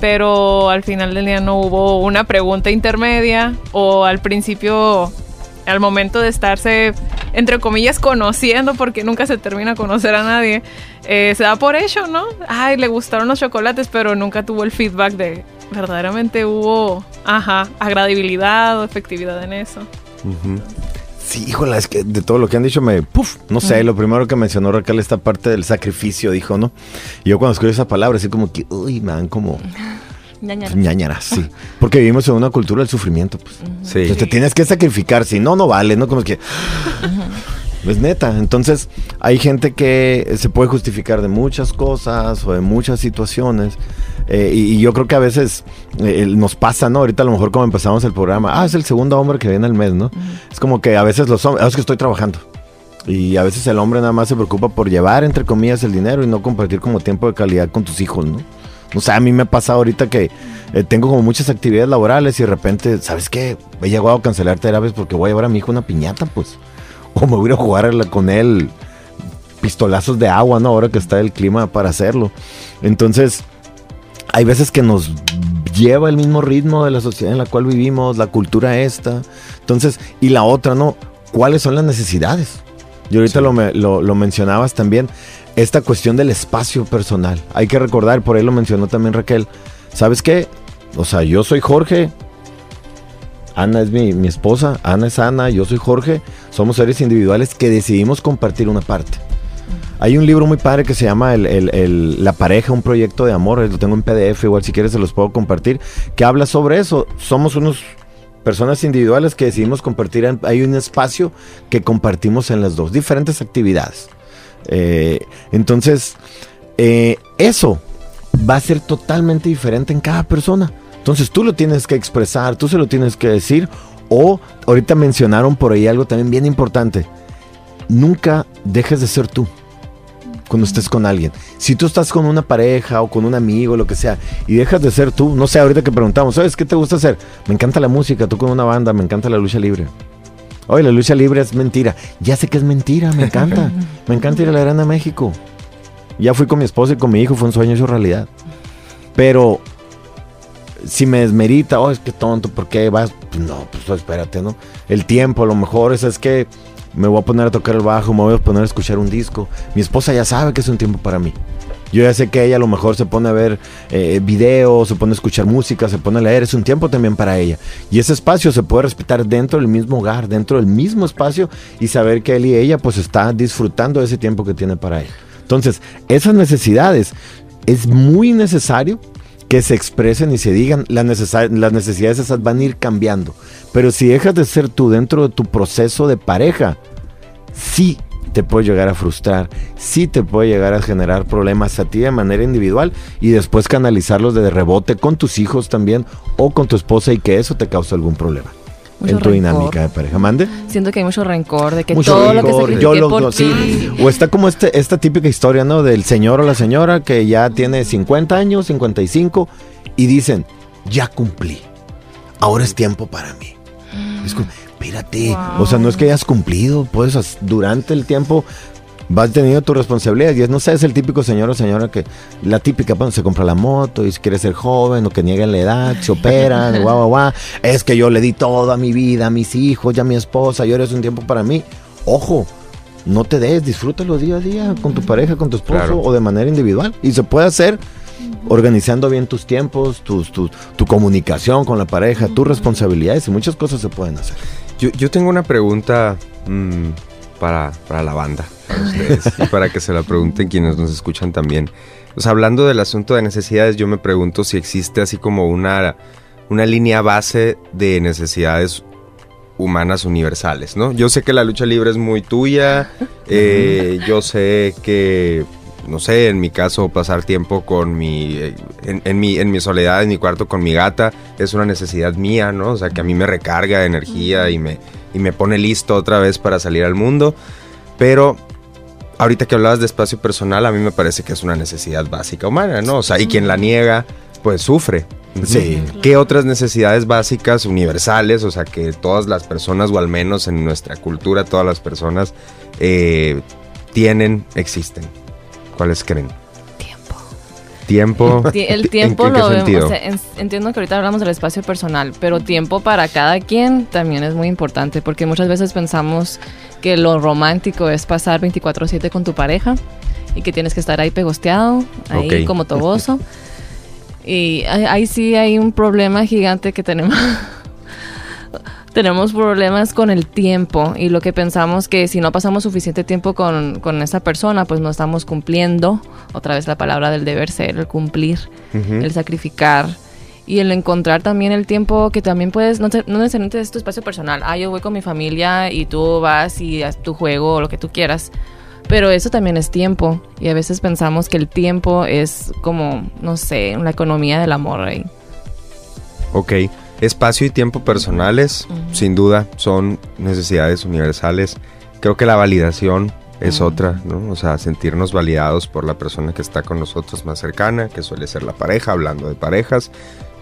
pero al final del día no hubo una pregunta intermedia o al principio, al momento de estarse, entre comillas, conociendo, porque nunca se termina a conocer a nadie, eh, se da por hecho, ¿no? Ay, le gustaron los chocolates, pero nunca tuvo el feedback de verdaderamente hubo, ajá, agradabilidad o efectividad en eso. ujú. Sí, híjola, es que de todo lo que han dicho me, puf, no sé, lo primero que mencionó Raquel, esta parte del sacrificio, dijo, ¿no? Y yo cuando escucho esa palabra, así como que, uy, me dan como Ñañara. ñañaras, sí. Porque vivimos en una cultura del sufrimiento, pues. Sí. Entonces te tienes que sacrificar, si no, no vale, ¿no? Como que, Es neta. Entonces, hay gente que se puede justificar de muchas cosas o de muchas situaciones. eh, y, y yo creo que a veces eh, nos pasa, ¿no? Ahorita a lo mejor como empezamos el programa, ah, es el segundo hombre que viene al mes, ¿no? Es como que a veces los hombres, ah, es que estoy trabajando. Y a veces el hombre nada más se preocupa por llevar, entre comillas, el dinero y no compartir como tiempo de calidad con tus hijos, ¿no? O sea, a mí me ha pasado ahorita que eh, tengo como muchas actividades laborales y de repente, ¿sabes qué? He llegado a cancelar terapias porque voy a llevar a mi hijo una piñata, pues. O me voy a jugar con él pistolazos de agua, ¿no? Ahora que está el clima para hacerlo. Entonces, hay veces que nos lleva el mismo ritmo de la sociedad en la cual vivimos, la cultura esta. Entonces, y la otra, ¿no? ¿Cuáles son las necesidades? Y ahorita lo, lo- lo mencionabas también, esta cuestión del espacio personal. Hay que recordar, por ahí lo mencionó también Raquel, ¿sabes qué? O sea, yo soy Jorge, Ana es mi, mi esposa, Ana es Ana, yo soy Jorge, somos seres individuales que decidimos compartir una parte. Hay un libro muy padre que se llama el- el- La pareja, un proyecto de amor, lo tengo en PDF, igual si quieres se los puedo compartir, que habla sobre eso. Somos unos personas individuales que decidimos compartir, hay un espacio que compartimos en las dos, diferentes actividades. Eh, entonces, eh, eso va a ser totalmente diferente en cada persona. Entonces tú lo tienes que expresar, tú se lo tienes que decir, o ahorita mencionaron por ahí algo también bien importante. Nunca dejes de ser tú cuando estés con alguien. Si tú estás con una pareja o con un amigo, lo que sea, y dejas de ser tú, no sé, ahorita que preguntamos, ¿sabes qué te gusta hacer? Me encanta la música, tú con una banda, me encanta la lucha libre. Oye, la lucha libre es mentira. Ya sé que es mentira, me encanta. me encanta ir a la Arena México. Ya fui con mi esposa y con mi hijo, fue un sueño hecho realidad. Pero si me desmerita, oh, es que tonto, ¿por qué vas? Pues no, pues espérate, ¿no? El tiempo, a lo mejor es, es que me voy a poner a tocar el bajo, me voy a poner a escuchar un disco. Mi esposa ya sabe que es un tiempo para mí. Yo ya sé que ella a lo mejor se pone a ver eh, videos, se pone a escuchar música, se pone a leer, es un tiempo también para ella. Y ese espacio se puede respetar dentro del mismo hogar, dentro del mismo espacio y saber que él y ella pues está disfrutando de ese tiempo que tiene para él. Entonces, esas necesidades es muy necesario que se expresen y se digan, las, necesidades esas van a ir cambiando. Pero si dejas de ser tú dentro de tu proceso de pareja, sí te puede llegar a frustrar, sí te puede llegar a generar problemas a ti de manera individual y después canalizarlos de rebote con tus hijos también o con tu esposa y que eso te cause algún problema Mucho en tu rencor. dinámica de pareja. Mande. Siento que hay mucho rencor, de que Mucho todo lo que rencor, sacrifiqué yo lo- por no, sí. O está como este, esta típica historia, ¿no? Del señor o la señora que ya tiene 50 años, 55, y dicen, ya cumplí. Ahora es tiempo para mí. Es como, espérate. O sea, no es que hayas cumplido, as- durante el tiempo vas teniendo tu responsabilidad. Y es, no sé, es el típico señor o señora que, la típica, bueno, se compra la moto y quiere ser joven o que niegan la edad, se operan, guau, guau, guau. Es que yo le di todo a mi vida, a mis hijos, ya a mi esposa, y ahora es un tiempo para mí. Ojo, no te des, disfrútalo día a día con tu pareja, con tu esposo Claro. o de manera individual. Y se puede hacer organizando bien tus tiempos, tus, tu, tu comunicación con la pareja, tus responsabilidades y muchas cosas se pueden hacer. Yo, yo tengo una pregunta mm, para, para la banda, para ustedes, y para que se la pregunten quienes nos escuchan también. Pues hablando del asunto de necesidades, yo me pregunto si existe así como una, una línea base de necesidades humanas universales, ¿no? Yo sé que la lucha libre es muy tuya, eh, yo sé que, no sé, en mi caso pasar tiempo con mi, en, en mi, en mi soledad, en mi cuarto con mi gata, es una necesidad mía, ¿no? O sea, que a mí me recarga de energía y me, y me pone listo otra vez para salir al mundo, pero ahorita que hablabas de espacio personal, a mí me parece que es una necesidad básica humana, ¿no? O sea, y quien la niega, pues sufre. Sí. ¿Qué otras necesidades básicas, universales, o sea, que todas las personas, o al menos en nuestra cultura, todas las personas eh, tienen, existen? ¿Cuáles creen? Tiempo. Tiempo. Ti- El ¿En tiempo en qué lo vemos, sentido? o sea, en- entiendo que ahorita hablamos del espacio personal, pero tiempo para cada quien también es muy importante, porque muchas veces pensamos que lo romántico es pasar 24/7 con tu pareja y que tienes que estar ahí pegosteado, ahí como toboso. y ahí sí hay un problema gigante que tenemos. Tenemos problemas con el tiempo y lo que pensamos que si no pasamos suficiente tiempo con, con esa persona, pues no estamos cumpliendo, otra vez la palabra del deber ser, el cumplir, Ujú. el sacrificar. y el encontrar también el tiempo que también puedes, no, no necesariamente es tu espacio personal, ah, yo voy con mi familia y tú vas y haz tu juego o lo que tú quieras, pero eso también es tiempo y a veces pensamos que el tiempo es como, no sé, la economía del amor ahí. Ok, espacio y tiempo personales, sin duda, son necesidades universales. Creo que la validación es otra, ¿no? O sea, sentirnos validados por la persona que está con nosotros más cercana, que suele ser la pareja, hablando de parejas.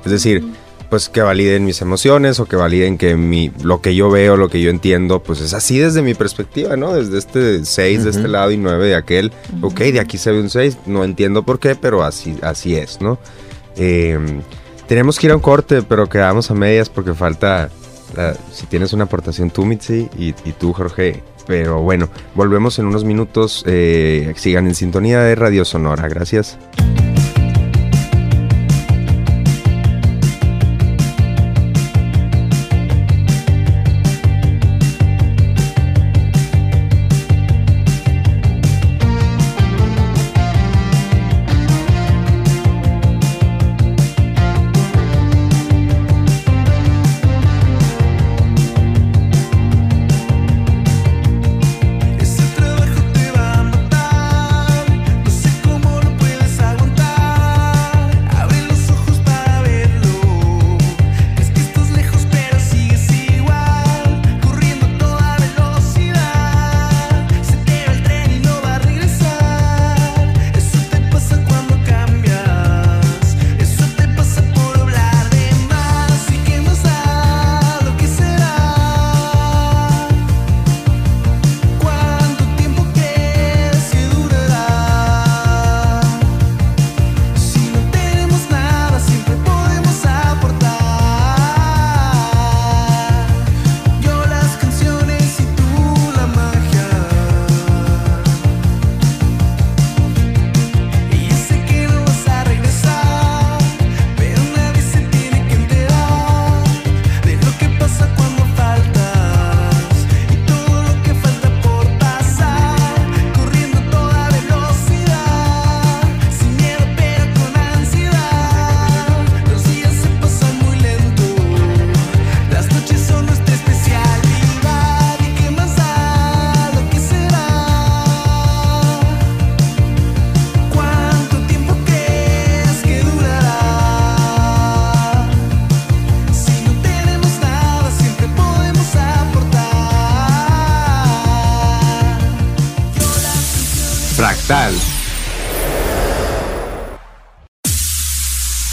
Es decir, pues que validen mis emociones o que validen que mi, lo que yo veo, lo que yo entiendo, pues es así desde mi perspectiva, ¿no? Desde este 6 de este lado y 9 de aquel. Ok, de aquí se ve un 6, no entiendo por qué, pero así, así es, ¿no? Eh, tenemos que ir a un corte, pero quedamos a medias porque falta, si tienes una aportación tú, Mitzi, y, y tú, Jorge. Pero bueno, volvemos en unos minutos. eh, sigan en sintonía de Radio Sonora. Gracias.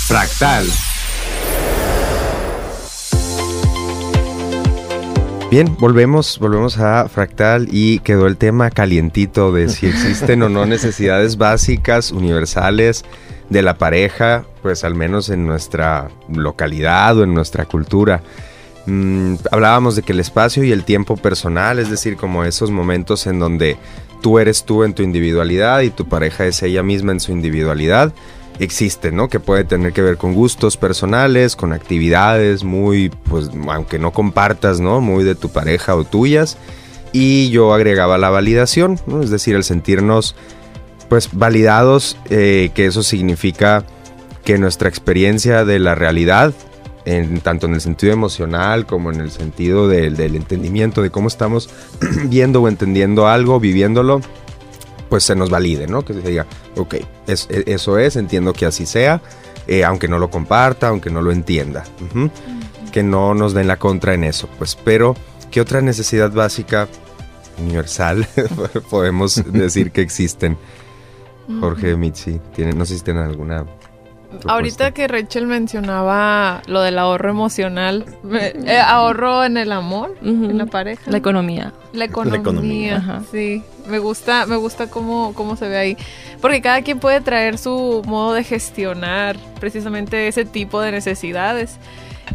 Fractal. Bien, volvemos, volvemos a Fractal y quedó el tema calientito de si existen o no necesidades básicas, universales de la pareja, pues al menos en nuestra localidad o en nuestra cultura. Mm, hablábamos de que el espacio y el tiempo personal, es decir, como esos momentos en donde tú eres tú en tu individualidad y tu pareja es ella misma en su individualidad, existe, ¿no? Que puede tener que ver con gustos personales, con actividades muy, pues, aunque no compartas, ¿no? Muy de tu pareja o tuyas. Y yo agregaba la validación. Es decir, el sentirnos, pues, validados, eh, que eso significa que nuestra experiencia de la realidad, en, tanto en el sentido emocional como en el sentido del entendimiento de cómo estamos viendo o entendiendo algo, viviéndolo, pues se nos valide, ¿no? Que se diga, ok, es- e- eso es, entiendo que así sea, eh, aunque no lo comparta, aunque no lo entienda. Que no nos den la contra en eso, pues, pero, ¿qué otra necesidad básica universal podemos decir que existen? Jorge, Mitzi, ¿tienen, no sé si tienen alguna... propuesta. Ahorita que Rachel mencionaba lo del ahorro emocional, me- eh, ahorro en el amor, en la pareja. La economía. La economía, economía. Ajá. sí. Me gusta, me gusta cómo, cómo se ve ahí. Porque cada quien puede traer su modo de gestionar precisamente ese tipo de necesidades.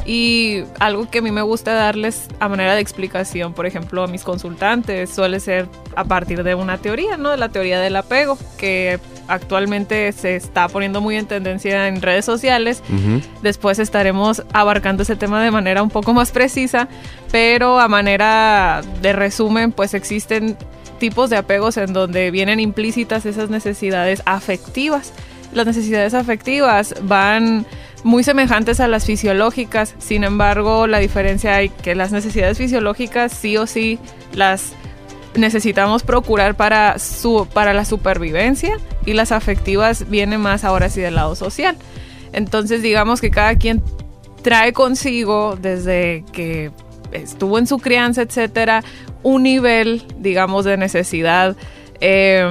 Y algo que a mí me gusta darles a manera de explicación, por ejemplo, a mis consultantes, suele ser a partir de una teoría, ¿no? De la teoría del apego, que actualmente se está poniendo muy en tendencia en redes sociales. Después estaremos abarcando ese tema de manera un poco más precisa, pero a manera de resumen, pues existen tipos de apegos en donde vienen implícitas esas necesidades afectivas las necesidades afectivas van muy semejantes a las fisiológicas. Sin embargo, la diferencia hay que las necesidades fisiológicas sí o sí las necesitamos procurar para su para la supervivencia y las afectivas vienen más ahora sí del lado social. Entonces, digamos que cada quien trae consigo desde que estuvo en su crianza, etcétera, un nivel, digamos, de necesidad eh,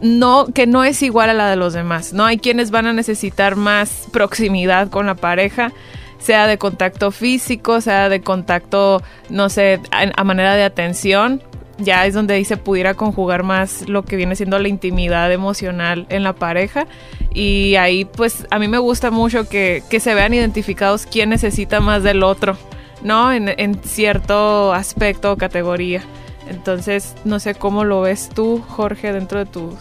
no, que no es igual a la de los demás. No hay quienes van a necesitar más proximidad con la pareja, sea de contacto físico, sea de contacto, no sé, a, manera de atención. Ya es donde ahí se pudiera conjugar más lo que viene siendo la intimidad emocional en la pareja. Y ahí, pues, a mí me gusta mucho que, que se vean identificados quién necesita más del otro, ¿no? En cierto aspecto o categoría. Entonces, no sé cómo lo ves tú, Jorge, dentro de tus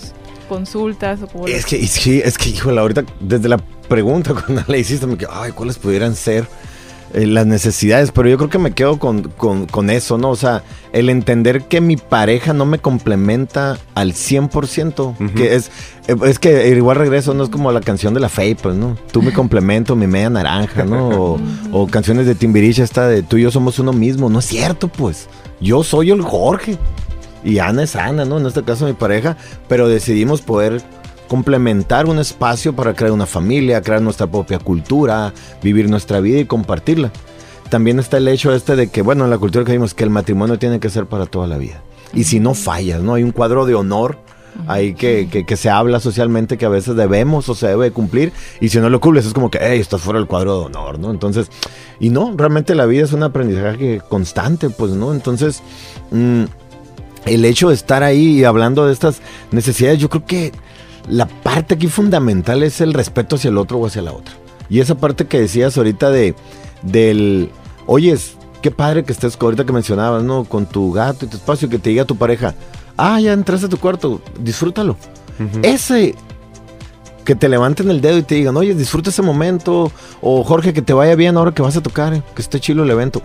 consultas o cómo lo- Es que, es que, es que, híjole, ahorita desde la pregunta cuando la hiciste me quedo, ay, ¿cuáles pudieran ser eh, las necesidades? Pero yo creo que me quedo con, con- con eso, ¿no? O sea, el entender que mi pareja no me complementa al 100%, Ujú. que es, eh, es que igual regreso, no es como la canción de la Faye, pues, ¿no? Tú me complemento, mi media naranja, ¿no? O, o canciones de Timbiriche, esta de tú y yo somos uno mismo, no es cierto, pues. Yo soy el Jorge. Y Ana es Ana, ¿no? En este caso mi pareja, pero decidimos poder complementar un espacio para crear una familia, crear nuestra propia cultura, vivir nuestra vida y compartirla. También está el hecho este de que, bueno, en la cultura que vimos que el matrimonio tiene que ser para toda la vida. Y si no fallas, ¿no? Hay un cuadro de honor ahí que, que- que se habla socialmente que a veces debemos o se debe cumplir y si no lo cumples es como que, hey, estás fuera del cuadro de honor, ¿no? Entonces, y no, realmente la vida es un aprendizaje constante, pues, ¿no? Entonces, mm, el hecho de estar ahí y hablando de estas necesidades, yo creo que la parte aquí fundamental es el respeto hacia el otro o hacia la otra. Y esa parte que decías ahorita de del, oyes, qué padre que estés ahorita que mencionabas, ¿no? Con tu gato y tu espacio, que te diga tu pareja, ah, ya entraste a tu cuarto, disfrútalo. Ese que te levanten el dedo y te digan, oye, disfruta ese momento, o Jorge, que te vaya bien ahora que vas a tocar, eh, que esté chido el evento.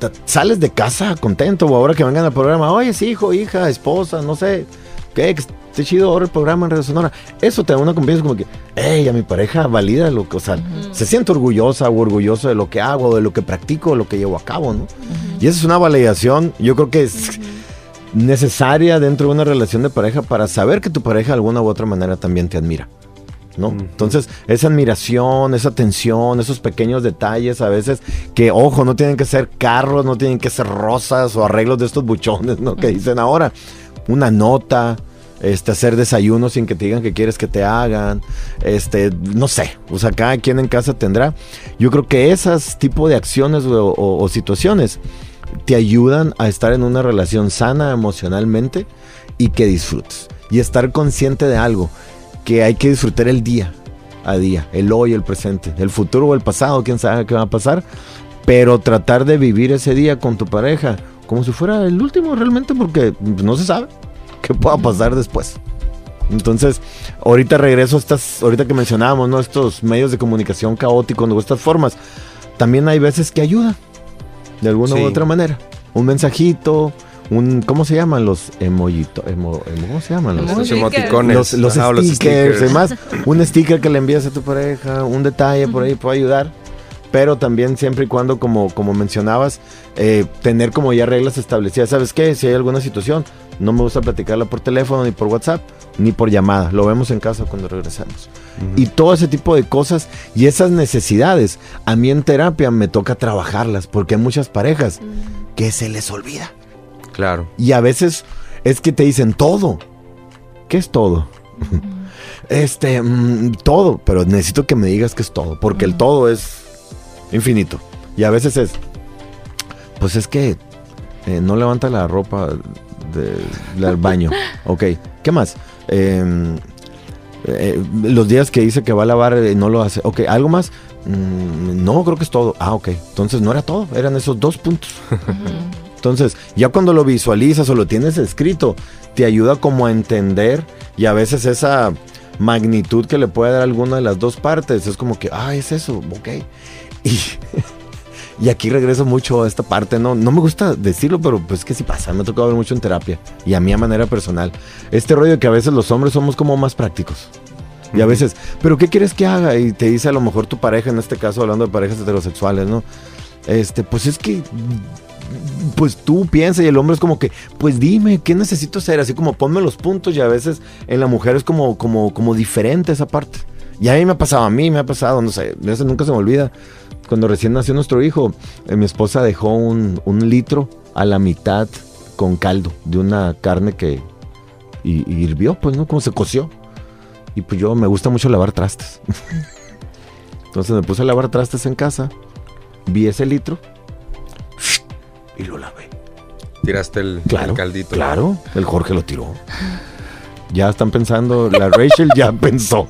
Te- Sales de casa contento, o ahora que vengan al programa, oye, sí, hijo, hija, esposa, no sé, ¿qué? que esté chido ahora el programa en Radio Sonora. Eso te da una confianza como que, hey, a mi pareja valida lo que, o sea, se siente orgullosa o orgulloso de lo que hago, de lo que practico, de lo que llevo a cabo, ¿no? Y esa es una validación, yo creo que es necesaria dentro de una relación de pareja para saber que tu pareja de alguna u otra manera también te admira. ¿No? Ujú. Entonces, esa admiración, esa atención, esos pequeños detalles a veces que, ojo, no tienen que ser carros, no tienen que ser rosas o arreglos de estos buchones, ¿no? Que dicen ahora. Una nota, este, hacer desayuno sin que te digan que quieres que te hagan, este, no sé, o sea, cada quien en casa tendrá. Yo creo que esas tipo de acciones o, o- o situaciones te ayudan a estar en una relación sana emocionalmente y que disfrutes. Y estar consciente de algo, que hay que disfrutar el día a día, el hoy, el presente, el futuro o el pasado, quién sabe qué va a pasar, pero tratar de vivir ese día con tu pareja como si fuera el último realmente, porque no se sabe qué pueda pasar después. Entonces, ahorita regreso a estas, ahorita que mencionábamos, ¿no? Estos medios de comunicación caóticos, ¿no? estas formas, también hay veces que ayudan, de alguna Sí. u otra manera. Un mensajito, un, ¿cómo se llaman los emojitos? Emo, emo- ¿Cómo se llaman los? Los Stickers. emoticones. Los, los Ajá, o los stickers, además, un sticker que le envías a tu pareja, un detalle por ahí puede ayudar, pero también siempre y cuando, como, como mencionabas, eh, tener como ya reglas establecidas. ¿Sabes qué? Si hay alguna situación, no me gusta platicarla por teléfono, ni por WhatsApp, ni por llamada. Lo vemos en casa cuando regresamos. Y todo ese tipo de cosas y esas necesidades, a mí en terapia me toca trabajarlas, porque hay muchas parejas que se les olvida. Claro. Y a veces es que te dicen todo. ¿Qué es todo? este, mm, todo. Pero necesito que me digas que es todo. Porque el todo es infinito. Y a veces es, pues es que eh, no levanta la ropa del baño. Ok. ¿Qué más? Em, eh, los días que dice que va a lavar eh, no lo hace. Ok. ¿Algo más? Mm, no, creo que es todo. Ah, ok. Entonces no era todo. Eran esos dos puntos. Entonces, ya cuando lo visualizas o lo tienes escrito, te ayuda como a entender y a veces esa magnitud que le puede dar alguna de las dos partes es como que, ah, es eso, ok. Y, y aquí regreso mucho a esta parte, ¿no? No me gusta decirlo, pero pues que sí pasa, me ha tocado ver mucho en terapia y a mí a manera personal. Este rollo de que a veces los hombres somos como más prácticos. Y a veces, ¿pero qué quieres que haga? Y te dice a lo mejor tu pareja, en este caso hablando de parejas heterosexuales, ¿no? Este, pues es que pues tú piensas y el hombre es como que, pues dime, ¿qué necesito hacer? Así como ponme los puntos y a veces en la mujer es como, como, como diferente esa parte. Y a mí me ha pasado, a mí me ha pasado, no sé, eso nunca se me olvida. Cuando recién nació nuestro hijo, eh, mi esposa dejó un, un litro a la mitad con caldo de una carne que y, y hirvió, pues, ¿no? Como se coció. Y pues yo me gusta mucho lavar trastes. Entonces me puse a lavar trastes en casa, vi ese litro y lo lavé. Tiraste el, Claro, el caldito. Claro, el Jorge lo tiró. Ya están pensando, la Rachel ya pensó.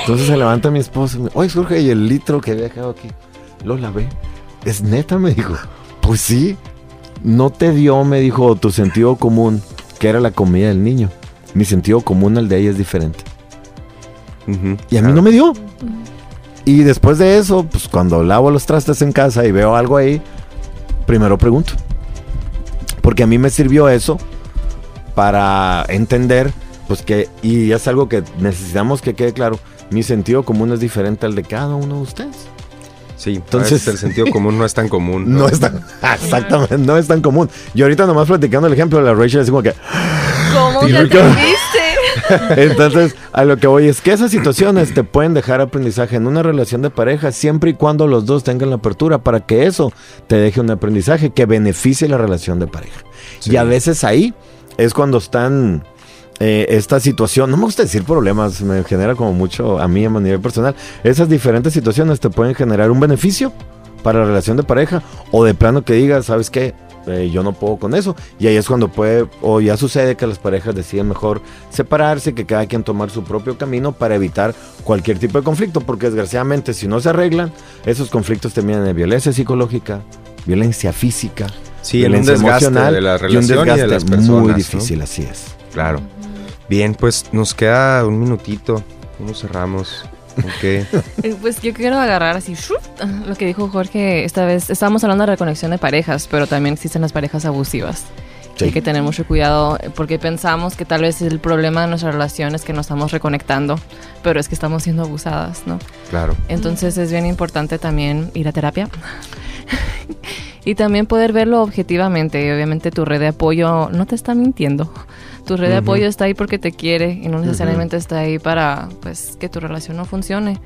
Entonces se levanta mi esposa y me oye Jorge, ¿y el litro que había dejado aquí? Lo lavé. ¿Es neta? Me dijo. Pues sí. No te dio, me dijo, tu sentido común, que era la comida del niño. Mi sentido común al de ella es diferente. Y a mí no me dio. Y después de eso, pues cuando lavo los trastes en casa y veo algo ahí, primero pregunto. Porque a mí me sirvió eso para entender, pues que, y es algo que necesitamos que quede claro, mi sentido común es diferente al de cada uno de ustedes. Sí, Entonces- entonces el sentido común no es tan común. No es tan, exactamente, no es tan común. Y ahorita nomás platicando el ejemplo de la Rachel, así como que, ¿Cómo te atendiste? Entonces, a lo que voy es que esas situaciones te pueden dejar aprendizaje en una relación de pareja siempre y cuando los dos tengan la apertura para que eso te deje un aprendizaje que beneficie la relación de pareja. Sí. Y a veces ahí es cuando están eh, esta situación, no me gusta decir problemas, me genera como mucho a mí a nivel personal. Esas diferentes situaciones te pueden generar un beneficio para la relación de pareja o de plano que digas, ¿sabes qué? Eh, yo no puedo con eso. Y ahí es cuando puede, o ya sucede que las parejas deciden mejor separarse, que cada quien tomar su propio camino para evitar cualquier tipo de conflicto, porque desgraciadamente si no se arreglan, esos conflictos terminan en violencia psicológica, violencia física, Sí, en un desgaste emocional de la y un relación y de desgaste las personas. muy ¿no? difícil, así es. Claro. Bien, pues nos queda un minutito. ¿Cómo cerramos? Ok. Eh, Pues yo quiero agarrar así ¡shup! lo que dijo Jorge esta vez. Estábamos hablando de reconexión de parejas, pero también existen las parejas abusivas. Sí. Hay que tener mucho cuidado eh, porque pensamos que tal vez el problema de nuestra relación es que nos estamos reconectando, pero es que estamos siendo abusadas, ¿no? Claro. Entonces es bien importante también ir a terapia y también poder verlo objetivamente. Y obviamente tu red de apoyo no te está mintiendo. Tu red de apoyo está ahí porque te quiere y no necesariamente está ahí para pues que tu relación no funcione,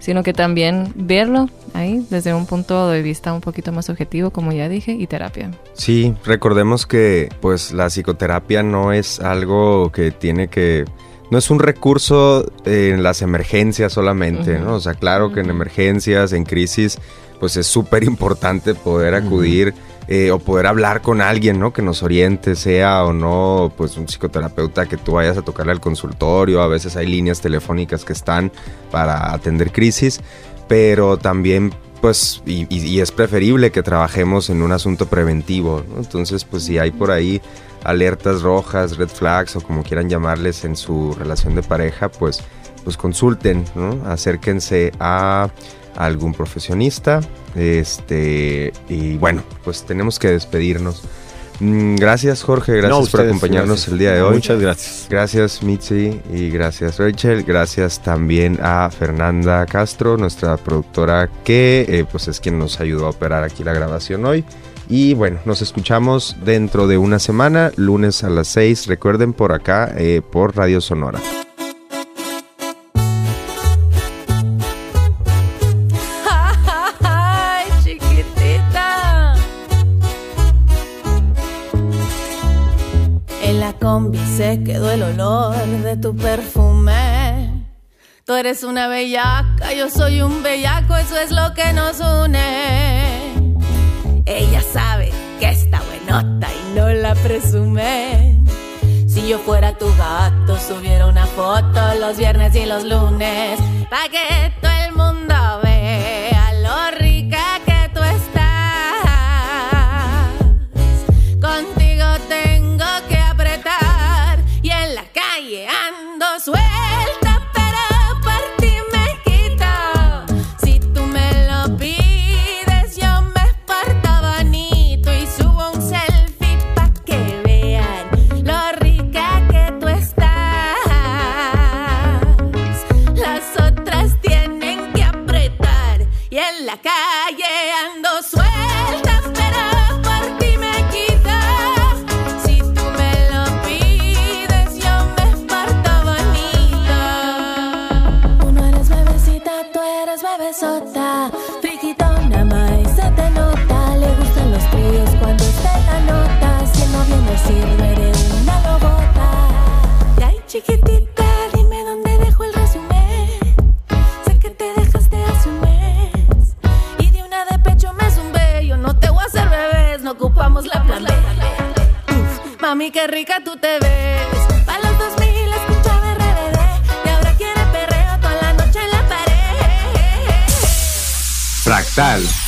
sino que también verlo ahí desde un punto de vista un poquito más objetivo, como ya dije, y terapia. Sí, recordemos que pues la psicoterapia no es algo que tiene que no es un recurso en las emergencias solamente. ¿no? O sea, claro que en emergencias, en crisis, pues es súper importante poder acudir eh, o poder hablar con alguien, ¿no? Que nos oriente, sea o no, pues un psicoterapeuta que tú vayas a tocarle al consultorio. A veces hay líneas telefónicas que están para atender crisis, pero también pues y, es preferible que trabajemos en un asunto preventivo. Entonces, pues si hay por ahí alertas rojas, red flags o como quieran llamarles en su relación de pareja, pues, pues consulten, ¿no? acérquense a algún profesionista. Este, y bueno, pues tenemos que despedirnos. Mm, Gracias Jorge, gracias No, por acompañarnos gracias. el día de hoy. Muchas gracias. Gracias Mitzi y gracias Rachel. Gracias también a Fernanda Castro, nuestra productora que eh, pues es quien nos ayudó a operar aquí la grabación hoy. Y bueno, nos escuchamos dentro de una semana, lunes a las 6. Recuerden por acá, eh, por Radio Sonora. Se quedó el olor de tu perfume. Tú eres una bellaca, yo soy un bellaco, eso es lo que nos une. Ella sabe que está buenota y no la presume. Si yo fuera tu gato, subiera una foto los viernes y los lunes. Pa' que todo el mundo vea qué rica tú te ves. Pa' los 2000 escuchaba RBD. Y ahora quiere perreo toda la noche en la pared. Fractal.